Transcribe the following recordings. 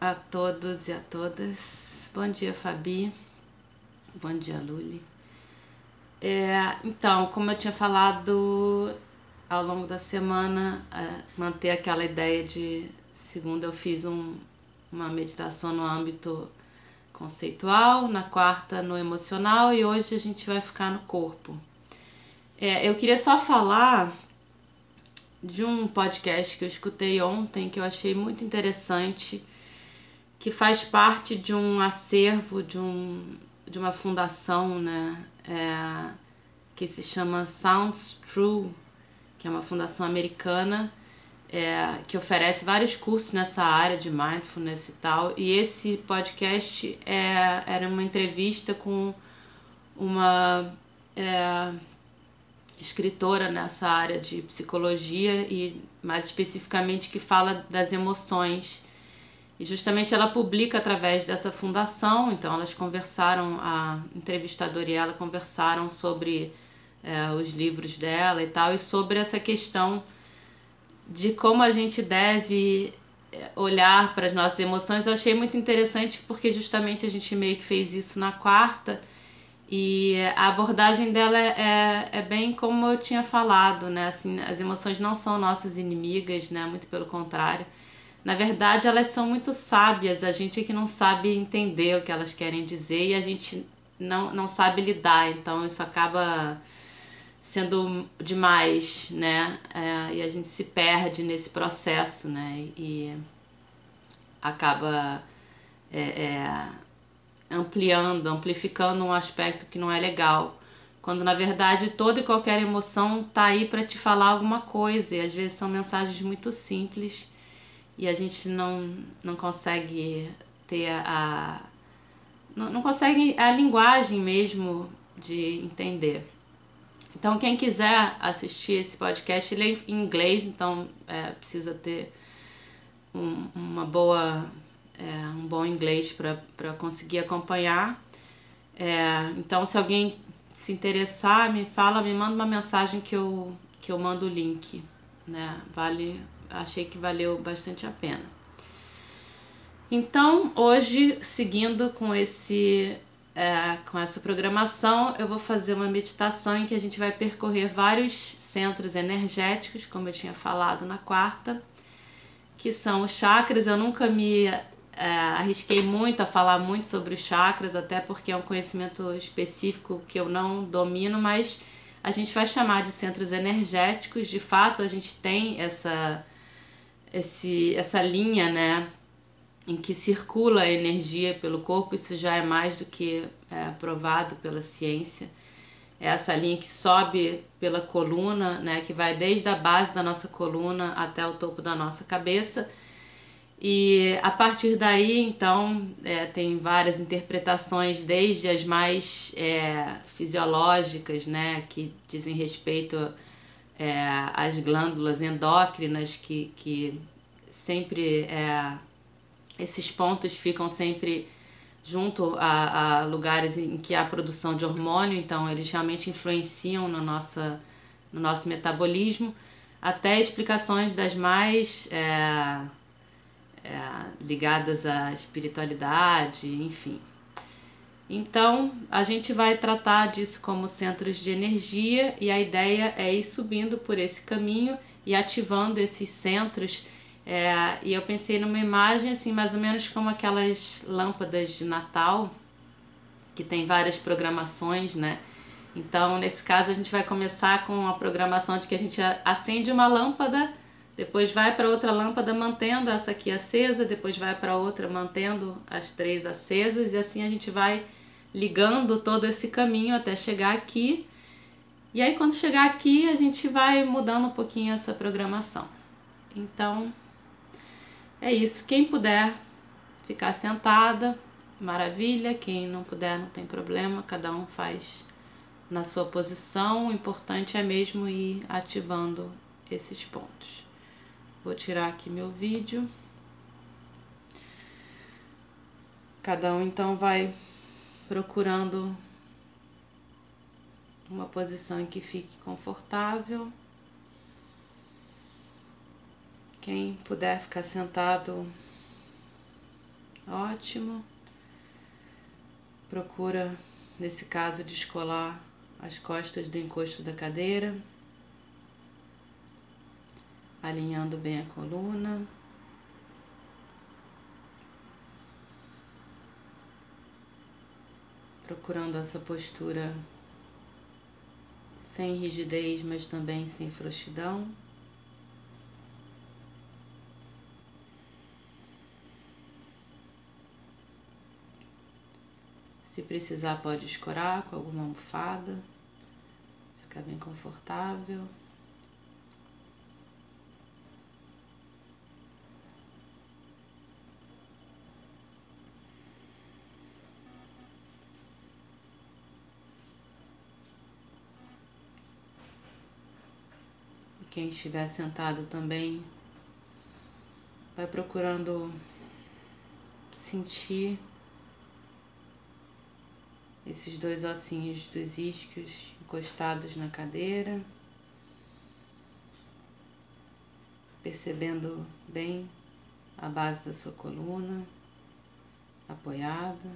a todos e a todas. Bom dia, Fabi. Bom dia, Luli. É, então, como eu tinha falado ao longo da semana, é, manter aquela ideia de segunda eu fiz um, uma meditação no âmbito conceitual, na quarta no emocional e hoje a gente vai ficar no corpo. É, eu queria só falar de um podcast que eu escutei ontem que eu achei muito interessante, que faz parte de um acervo de, um, de uma fundação, né, é, que se chama Sounds True, que é uma fundação americana é, que oferece vários cursos nessa área de mindfulness e tal. E esse podcast é, era uma entrevista com uma é, escritora nessa área de psicologia e mais especificamente que fala das emoções. E justamente ela publica através dessa fundação, então elas conversaram, a entrevistadora e ela conversaram sobre é, os livros dela e tal, e sobre essa questão de como a gente deve é, olhar para as nossas emoções. Eu achei muito interessante porque justamente a gente meio que fez isso na quarta e a abordagem dela é, é, é bem como eu tinha falado, né? Assim, as emoções não são nossas inimigas, né? Muito pelo contrário. Na verdade, elas são muito sábias, a gente que não sabe entender o que elas querem dizer e a gente não, não sabe lidar, então isso acaba sendo demais, né? É, e a gente se perde nesse processo, né? E acaba é, é, ampliando, amplificando um aspecto que não é legal. Quando na verdade toda e qualquer emoção tá aí para te falar alguma coisa, e às vezes são mensagens muito simples e a gente não, não consegue ter a. Não, não consegue a linguagem mesmo de entender. Então, quem quiser assistir esse podcast, ele é em inglês, então é, precisa ter um, uma boa, é, um bom inglês para conseguir acompanhar. É, então, se alguém se interessar, me fala, me manda uma mensagem que eu, que eu mando o link. Né? Vale achei que valeu bastante a pena. Então, hoje, seguindo com esse é, com essa programação, eu vou fazer uma meditação em que a gente vai percorrer vários centros energéticos, como eu tinha falado na quarta, que são os chakras. Eu nunca me é, arrisquei muito a falar muito sobre os chakras, até porque é um conhecimento específico que eu não domino, mas a gente vai chamar de centros energéticos. De fato, a gente tem essa esse, essa linha, né, em que circula a energia pelo corpo, isso já é mais do que é, provado pela ciência. É essa linha que sobe pela coluna, né, que vai desde a base da nossa coluna até o topo da nossa cabeça. E a partir daí, então, é, tem várias interpretações, desde as mais é, fisiológicas, né, que dizem respeito é, as glândulas endócrinas que, que sempre é, esses pontos ficam sempre junto a, a, lugares em que há produção de hormônio, então eles realmente influenciam no, nossa, no nosso metabolismo, até explicações das mais é, é, ligadas à espiritualidade, enfim. Então, a gente vai tratar disso como centros de energia e a ideia é ir subindo por esse caminho e ativando esses centros. É, e eu pensei numa imagem assim, mais ou menos como aquelas lâmpadas de Natal, que tem várias programações, né? Então, nesse caso, a gente vai começar com a programação de que a gente acende uma lâmpada Depois vai para outra lâmpada mantendo essa aqui acesa, depois vai para outra mantendo as três acesas e assim a gente vai ligando todo esse caminho até chegar aqui. E aí quando chegar aqui, a gente vai mudando um pouquinho essa programação. Então, é isso. Quem puder ficar sentada, maravilha. Quem não puder, não tem problema. Cada um faz na sua posição. O importante é mesmo ir ativando esses pontos. Vou tirar aqui meu vídeo. Cada um então vai procurando uma posição em que fique confortável. Quem puder ficar sentado, ótimo. Procura, nesse caso, descolar as costas do encosto da cadeira, alinhando bem a coluna. Procurando essa postura sem rigidez, mas também sem frouxidão. Se precisar, pode escorar com alguma almofada, ficar bem confortável. Quem estiver sentado também vai procurando sentir esses dois ossinhos dos isquios encostados na cadeira, percebendo bem a base da sua coluna apoiada.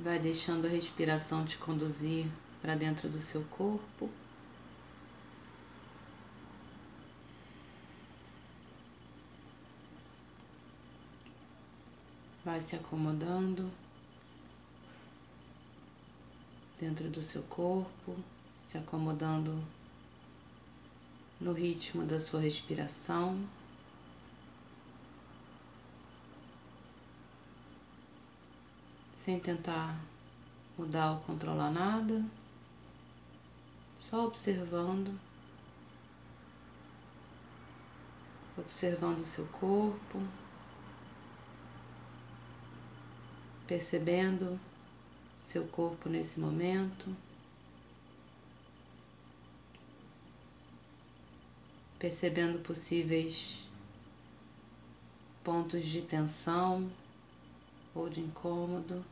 Vai deixando a respiração te conduzir para dentro do seu corpo. Vai se acomodando dentro do seu corpo, se acomodando no ritmo da sua respiração. Sem tentar mudar ou controlar nada, só observando, observando o seu corpo. percebendo seu corpo nesse momento, percebendo possíveis pontos de tensão ou de incômodo.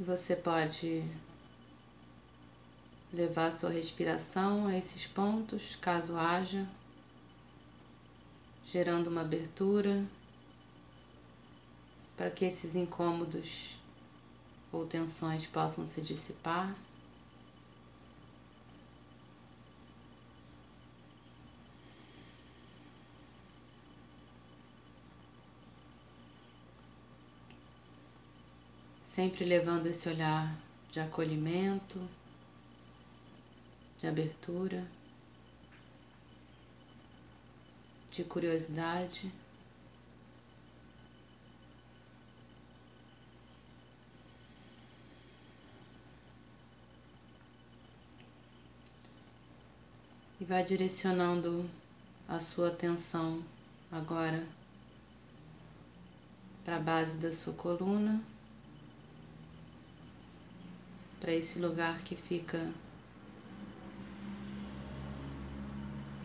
E você pode levar sua respiração a esses pontos, caso haja, gerando uma abertura para que esses incômodos ou tensões possam se dissipar. Sempre levando esse olhar de acolhimento de abertura, de curiosidade. E vai direcionando a sua atenção agora para a base da sua coluna, para esse lugar que fica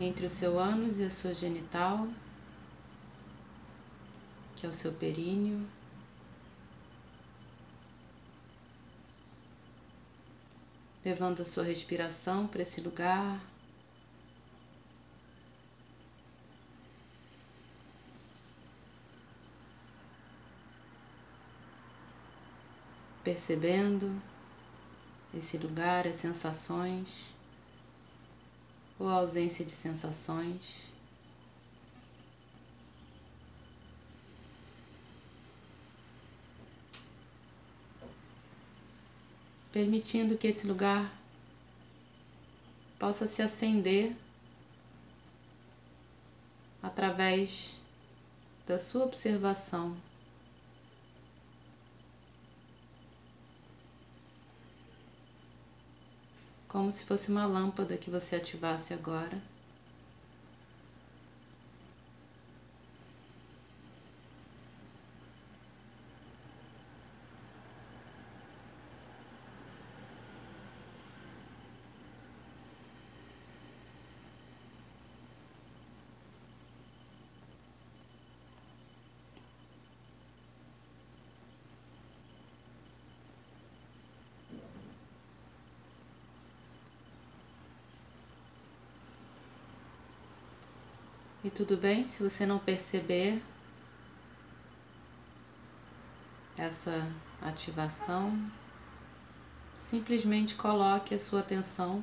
entre o seu ânus e a sua genital, que é o seu períneo. Levando a sua respiração para esse lugar. Percebendo esse lugar, as sensações ou a ausência de sensações. Permitindo que esse lugar possa se acender através da sua observação Como se fosse uma lâmpada que você ativasse agora. E tudo bem se você não perceber essa ativação, simplesmente coloque a sua atenção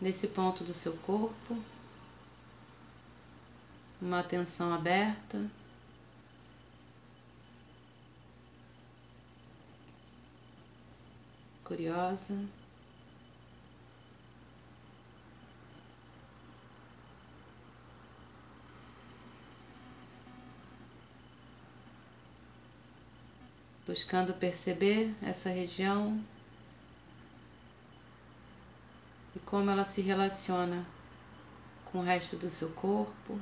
nesse ponto do seu corpo, uma atenção aberta. Curiosa. Buscando perceber essa região e como ela se relaciona com o resto do seu corpo.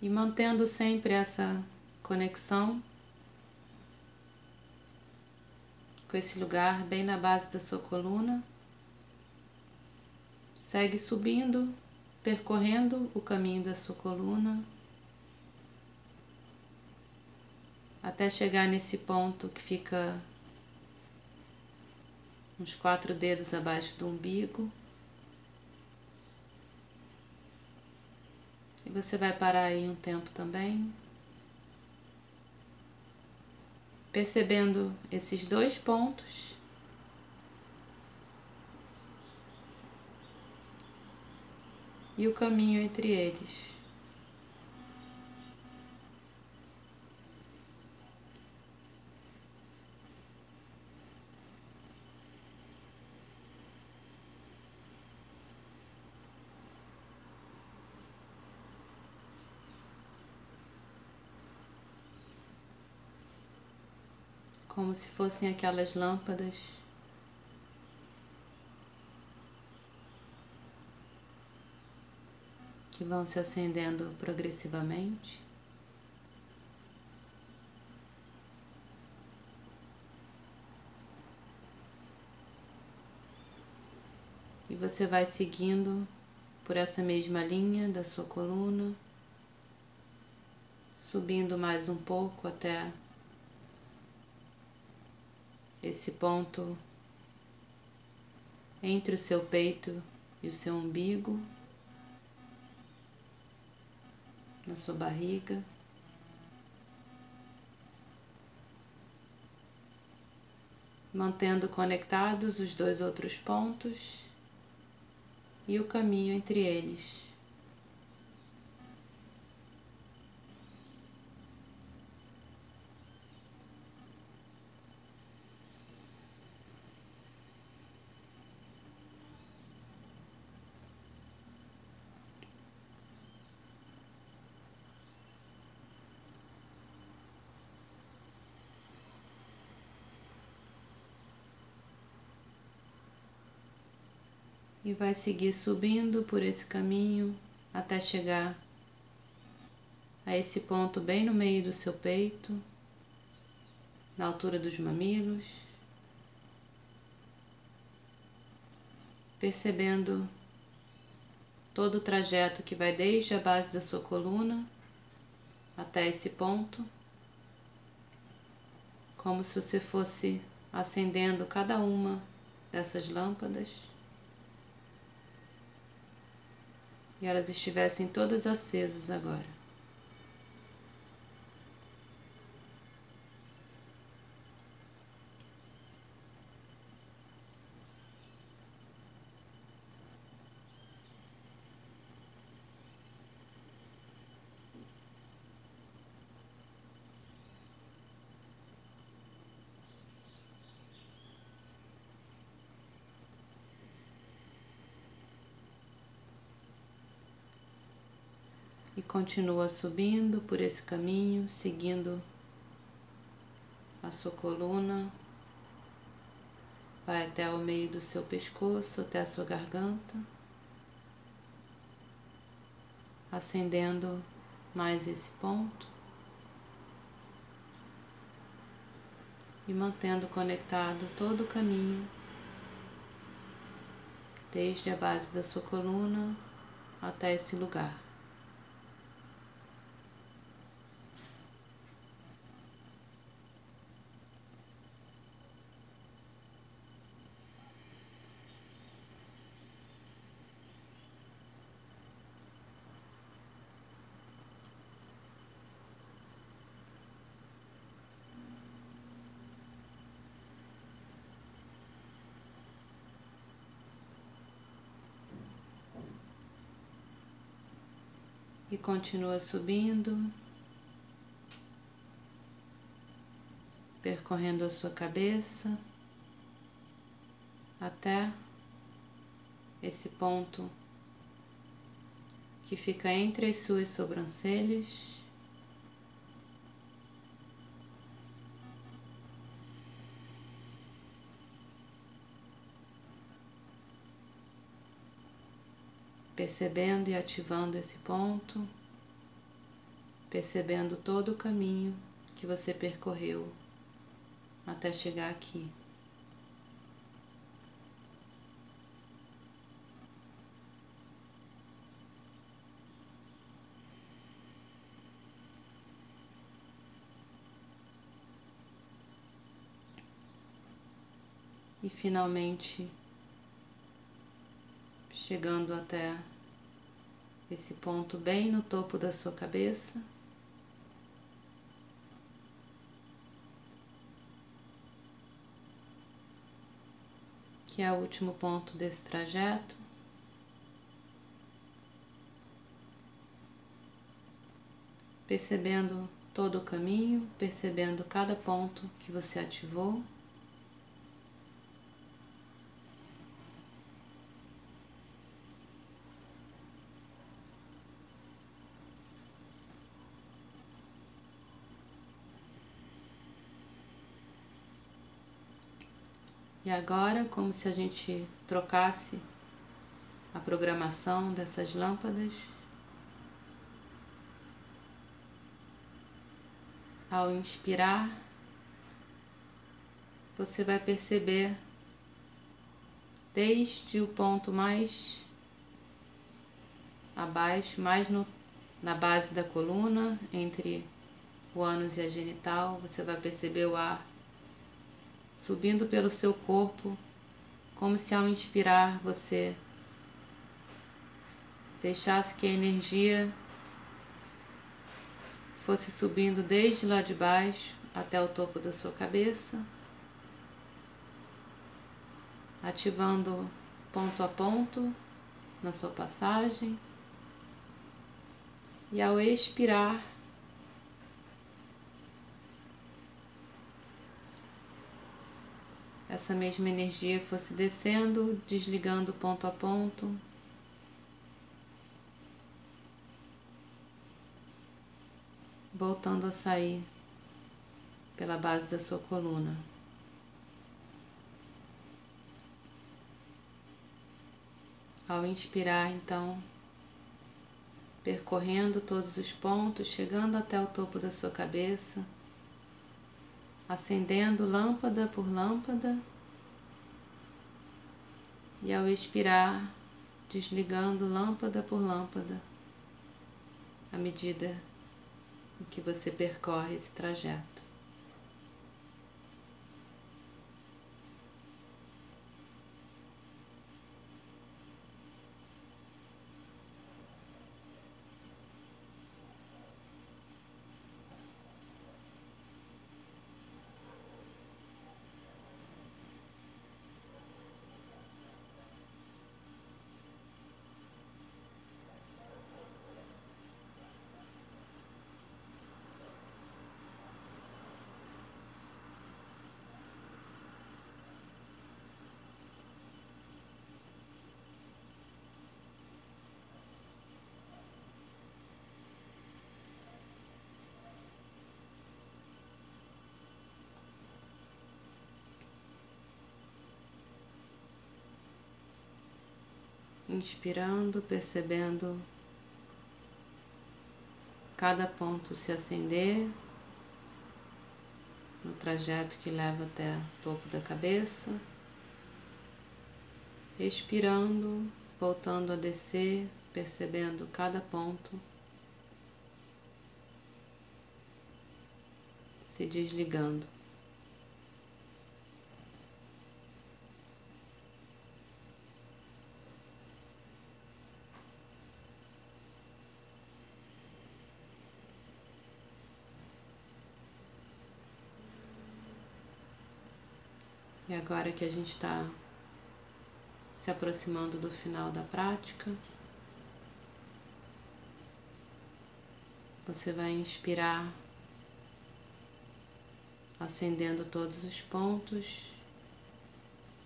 E mantendo sempre essa conexão com esse lugar bem na base da sua coluna. Segue subindo, percorrendo o caminho da sua coluna até chegar nesse ponto que fica uns quatro dedos abaixo do umbigo. E você vai parar aí um tempo também. Percebendo esses dois pontos. E o caminho entre eles. Como se fossem aquelas lâmpadas que vão se acendendo progressivamente. E você vai seguindo por essa mesma linha da sua coluna, subindo mais um pouco até esse ponto entre o seu peito e o seu umbigo, na sua barriga. Mantendo conectados os dois outros pontos e o caminho entre eles. E vai seguir subindo por esse caminho até chegar a esse ponto bem no meio do seu peito, na altura dos mamilos, percebendo todo o trajeto que vai desde a base da sua coluna até esse ponto, como se você fosse acendendo cada uma dessas lâmpadas. E elas estivessem todas acesas agora. Continua subindo por esse caminho, seguindo a sua coluna, vai até o meio do seu pescoço, até a sua garganta, acendendo mais esse ponto e mantendo conectado todo o caminho, desde a base da sua coluna até esse lugar. E continua subindo, percorrendo a sua cabeça até esse ponto que fica entre as suas sobrancelhas. Percebendo e ativando esse ponto, percebendo todo o caminho que você percorreu até chegar aqui. E finalmente chegando até esse ponto bem no topo da sua cabeça. Que é o último ponto desse trajeto. Percebendo todo o caminho, percebendo cada ponto que você ativou. E agora, como se a gente trocasse a programação dessas lâmpadas, ao inspirar, você vai perceber desde o ponto mais abaixo, mais no, na base da coluna, entre o ânus e a genital, você vai perceber o ar subindo pelo seu corpo, como se ao inspirar você deixasse que a energia fosse subindo desde lá de baixo até o topo da sua cabeça, ativando ponto a ponto na sua passagem. E ao expirar, essa mesma energia fosse descendo, desligando ponto a ponto. Voltando a sair pela base da sua coluna. Ao inspirar, então, percorrendo todos os pontos, chegando até o topo da sua cabeça acendendo lâmpada por lâmpada e ao expirar, desligando lâmpada por lâmpada à medida que você percorre esse trajeto. Inspirando, percebendo cada ponto se acender no trajeto que leva até o topo da cabeça, expirando, voltando a descer, percebendo cada ponto se desligando. Agora que a gente está se aproximando do final da prática, você vai inspirar, acendendo todos os pontos,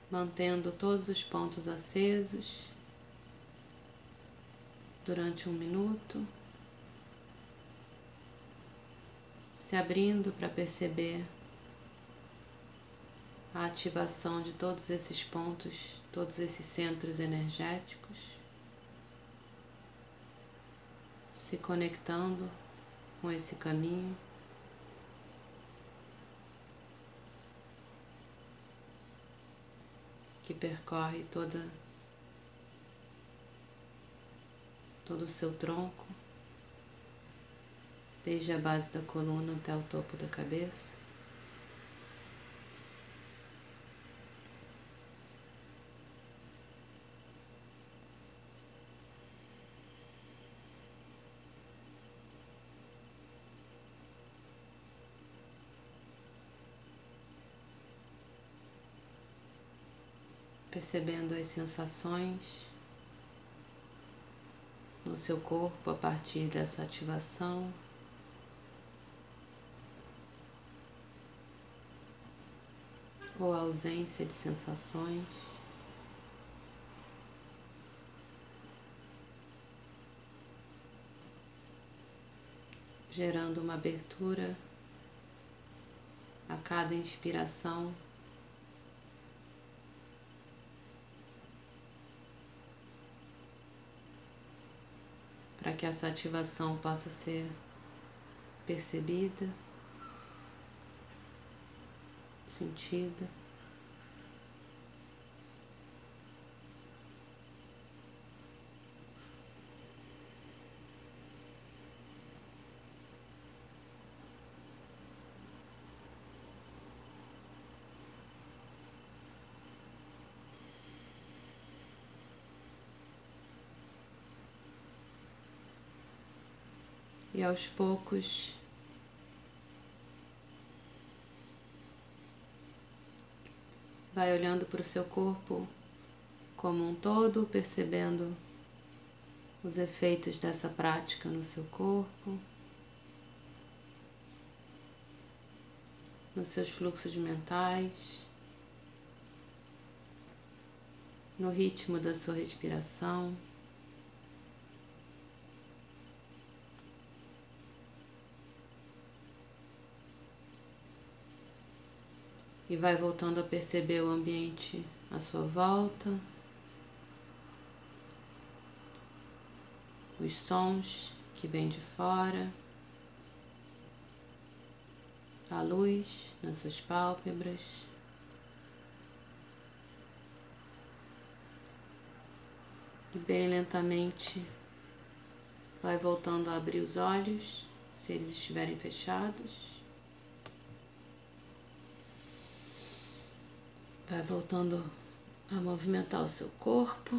mantendo todos os pontos acesos durante um minuto, se abrindo para perceber a ativação de todos esses pontos, todos esses centros energéticos, se conectando com esse caminho. Que percorre toda todo o seu tronco, desde a base da coluna até o topo da cabeça. Percebendo as sensações no seu corpo a partir dessa ativação. Ou ausência de sensações. Gerando uma abertura a cada inspiração para que essa ativação possa ser percebida, sentida. E aos poucos vai olhando para o seu corpo como um todo, percebendo os efeitos dessa prática no seu corpo, nos seus fluxos mentais, no ritmo da sua respiração. E vai voltando a perceber o ambiente à sua volta, os sons que vêm de fora, a luz nas suas pálpebras. E bem lentamente vai voltando a abrir os olhos, se eles estiverem fechados. Vai voltando a movimentar o seu corpo.